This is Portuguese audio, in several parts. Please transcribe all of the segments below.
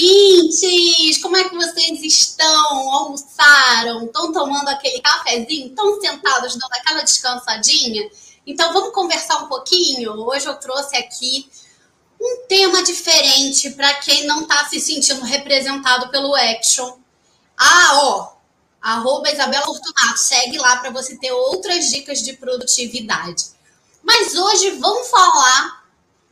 Ouvintes! Como é que vocês estão? Almoçaram? Estão tomando aquele cafezinho? Estão sentados dando aquela descansadinha? Então vamos conversar um pouquinho? Hoje eu trouxe aqui um tema diferente para quem não está se sentindo representado pelo Action. Ah, ó, arroba Isabela Fortunato, segue lá para você ter outras dicas de produtividade. Mas hoje vamos falar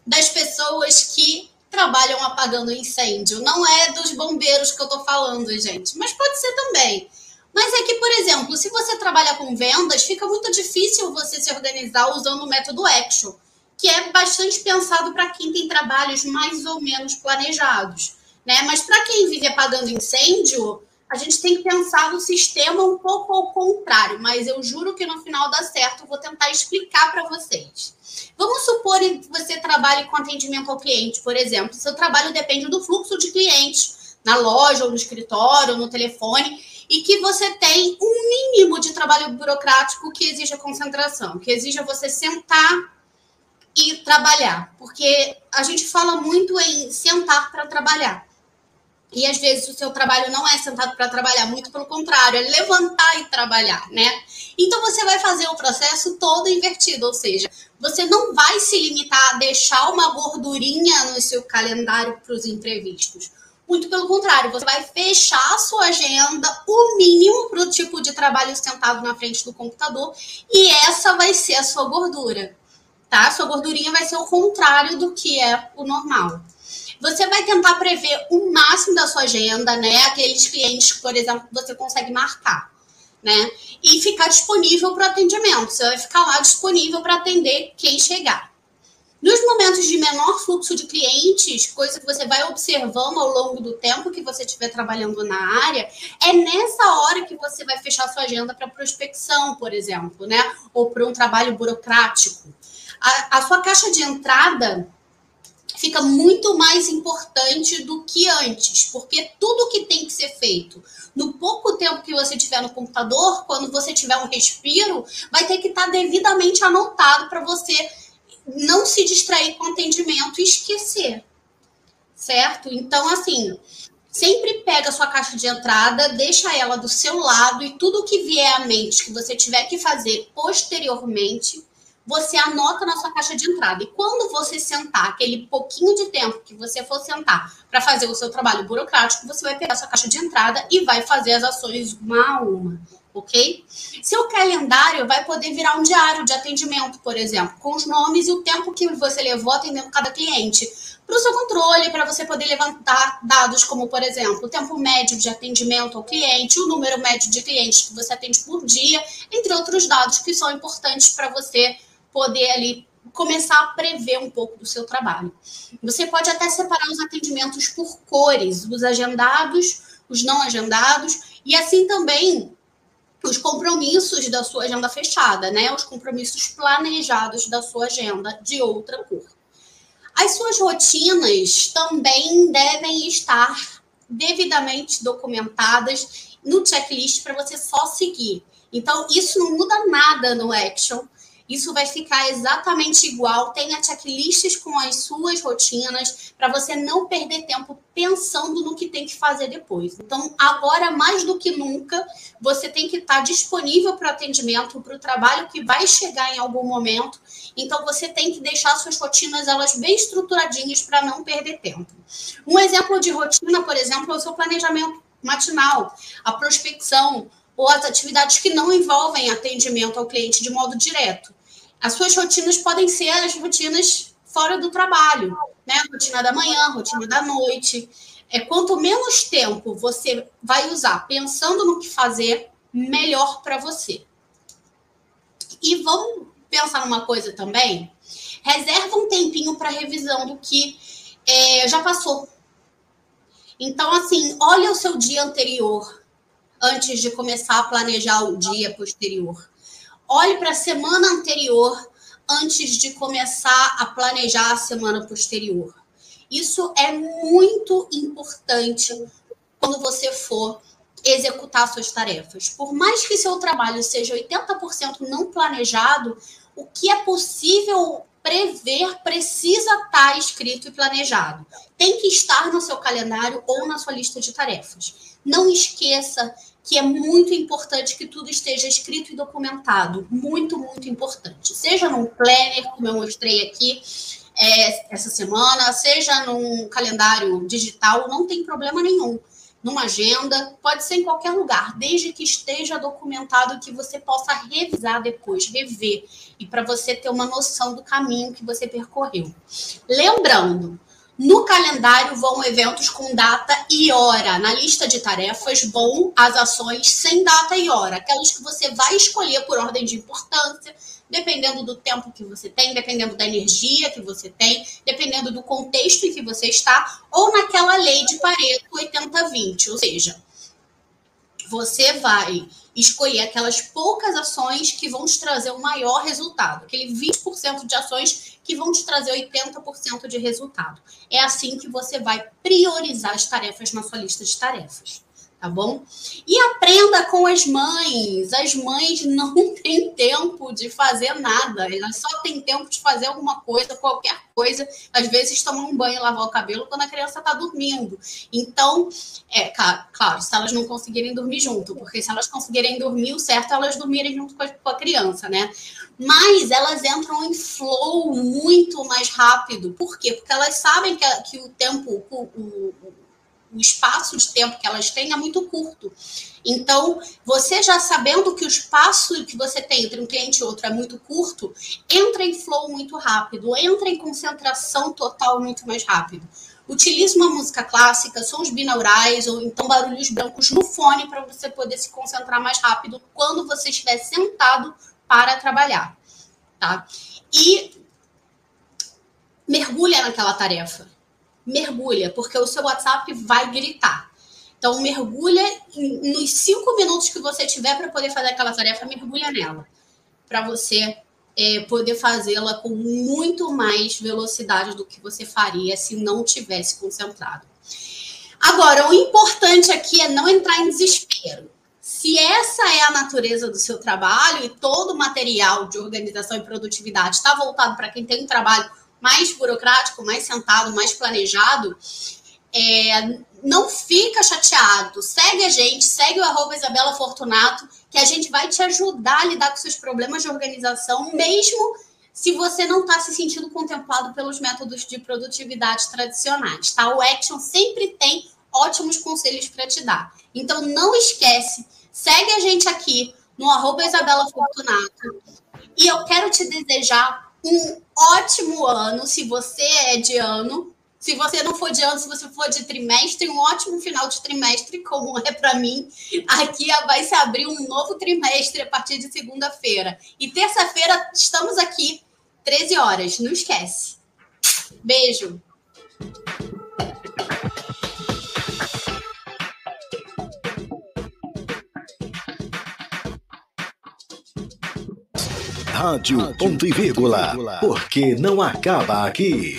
das pessoas que trabalham apagando incêndio. Não é dos bombeiros que eu tô falando, gente, mas pode ser também. Mas é que, por exemplo, se você trabalha com vendas, fica muito difícil você se organizar usando o método Action, que é bastante pensado para quem tem trabalhos mais ou menos planejados, né? Mas para quem vive apagando incêndio, a gente tem que pensar no sistema um pouco ao contrário, mas eu juro que no final dá certo, vou tentar explicar para vocês. Vamos supor trabalhe com atendimento ao cliente, por exemplo. Seu trabalho depende do fluxo de clientes na loja, ou no escritório, ou no telefone, e que você tem um mínimo de trabalho burocrático que exija concentração, que exija você sentar e trabalhar. Porque a gente fala muito em sentar para trabalhar. E às vezes o seu trabalho não é sentado para trabalhar, muito pelo contrário, é levantar e trabalhar, né? Então você vai fazer o processo todo invertido, ou seja, você não vai se limitar a deixar uma gordurinha no seu calendário para os imprevistos. Muito pelo contrário, você vai fechar a sua agenda, o mínimo para o tipo de trabalho sentado na frente do computador, e essa vai ser a sua gordura, tá? Sua gordurinha vai ser o contrário do que é o normal. Você vai tentar prever o máximo da sua agenda, né? Aqueles clientes, por exemplo, que você consegue marcar, né? E ficar disponível para o atendimento. Você vai ficar lá disponível para atender quem chegar. Nos momentos de menor fluxo de clientes, coisa que você vai observando ao longo do tempo que você estiver trabalhando na área, é nessa hora que você vai fechar sua agenda para prospecção, por exemplo, né? Ou para um trabalho burocrático. A, a sua caixa de entrada fica muito mais importante do que antes, porque tudo que tem que ser feito no pouco tempo que você tiver no computador, quando você tiver um respiro, vai ter que estar devidamente anotado para você não se distrair com o atendimento e esquecer. Certo? Então, assim, sempre pega a sua caixa de entrada, deixa ela do seu lado e tudo que vier à mente que você tiver que fazer posteriormente, você anota na sua caixa de entrada. E quando você sentar, aquele pouquinho de tempo que você for sentar para fazer o seu trabalho burocrático, você vai pegar a sua caixa de entrada e vai fazer as ações uma a uma, ok? Seu calendário vai poder virar um diário de atendimento, por exemplo, com os nomes e o tempo que você levou atendendo cada cliente. Para o seu controle, para você poder levantar dados como, por exemplo, o tempo médio de atendimento ao cliente, o número médio de clientes que você atende por dia, entre outros dados que são importantes para você poder ali começar a prever um pouco do seu trabalho. Você pode até separar os atendimentos por cores, os agendados, os não agendados, e assim também os compromissos da sua agenda fechada, né? Os compromissos planejados da sua agenda de outra cor. As suas rotinas também devem estar devidamente documentadas no checklist para você só seguir. Então, isso não muda nada no Action isso vai ficar exatamente igual. Tenha checklists com as suas rotinas para você não perder tempo pensando no que tem que fazer depois. Então, agora mais do que nunca, você tem que estar disponível para o atendimento, para o trabalho que vai chegar em algum momento. Então, você tem que deixar suas rotinas elas bem estruturadinhas para não perder tempo. Um exemplo de rotina, por exemplo, é o seu planejamento matinal, a prospecção ou as atividades que não envolvem atendimento ao cliente de modo direto as suas rotinas podem ser as rotinas fora do trabalho, né? Rotina da manhã, rotina da noite. É quanto menos tempo você vai usar pensando no que fazer, melhor para você. E vamos pensar numa coisa também. Reserva um tempinho para revisão do que é, já passou. Então, assim, olha o seu dia anterior antes de começar a planejar o dia posterior. Olhe para a semana anterior antes de começar a planejar a semana posterior. Isso é muito importante quando você for executar suas tarefas. Por mais que seu trabalho seja 80% não planejado, o que é possível prever precisa estar escrito e planejado. Tem que estar no seu calendário ou na sua lista de tarefas. Não esqueça que é muito importante que tudo esteja escrito e documentado. Muito, muito importante. Seja num planner, como eu mostrei aqui é, essa semana, seja num calendário digital, não tem problema nenhum numa agenda, pode ser em qualquer lugar, desde que esteja documentado que você possa revisar depois, rever, e para você ter uma noção do caminho que você percorreu. Lembrando, no calendário vão eventos com data e hora. Na lista de tarefas vão as ações sem data e hora, aquelas que você vai escolher por ordem de importância, dependendo do tempo que você tem, dependendo da energia que você tem, dependendo do contexto em que você está, ou naquela lei de Pareto 80-20, ou seja, você vai escolher aquelas poucas ações que vão te trazer o maior resultado, aquele 20% de ações que vão te trazer 80% de resultado. É assim que você vai priorizar as tarefas na sua lista de tarefas tá bom? E aprenda com as mães. As mães não têm tempo de fazer nada, elas só têm tempo de fazer alguma coisa, qualquer coisa. Às vezes tomar um banho, lavar o cabelo quando a criança está dormindo. Então, é claro, se elas não conseguirem dormir junto, porque se elas conseguirem dormir, o certo é elas dormirem junto com a, criança, né? Mas elas entram em flow muito mais rápido. Por quê? Porque elas sabem que, que o tempo, o, o o espaço de tempo que elas têm é muito curto. Então, você já sabendo que o espaço que você tem entre um cliente e outro é muito curto, entra em flow muito rápido, entra em concentração total muito mais rápido. Utilize uma música clássica, sons binaurais ou então barulhos brancos no fone para você poder se concentrar mais rápido quando você estiver sentado para trabalhar, tá? E mergulha naquela tarefa mergulha, porque o seu WhatsApp vai gritar. Então, mergulha nos cinco minutos que você tiver para poder fazer aquela tarefa, mergulha nela, para você é, poder fazê-la com muito mais velocidade do que você faria se não tivesse concentrado. Agora, o importante aqui é não entrar em desespero. Se essa é a natureza do seu trabalho e todo o material de organização e produtividade está voltado para quem tem um trabalho mais burocrático, mais sentado, mais planejado, é, não fica chateado. Segue a gente, segue o arroba Isabela Fortunato, que a gente vai te ajudar a lidar com seus problemas de organização, mesmo se você não está se sentindo contemplado pelos métodos de produtividade tradicionais, tá? O Action sempre tem ótimos conselhos para te dar. Então, não esquece, segue a gente aqui no arroba Isabela Fortunato. E eu quero te desejar um ótimo ano, se você é de ano. Se você não for de ano, se você for de trimestre, um ótimo final de trimestre, como é para mim. Aqui vai se abrir um novo trimestre a partir de segunda-feira. E terça-feira estamos aqui, 13 horas. Não esquece. Beijo. Rádio Ponto e Vírgula, porque não acaba aqui.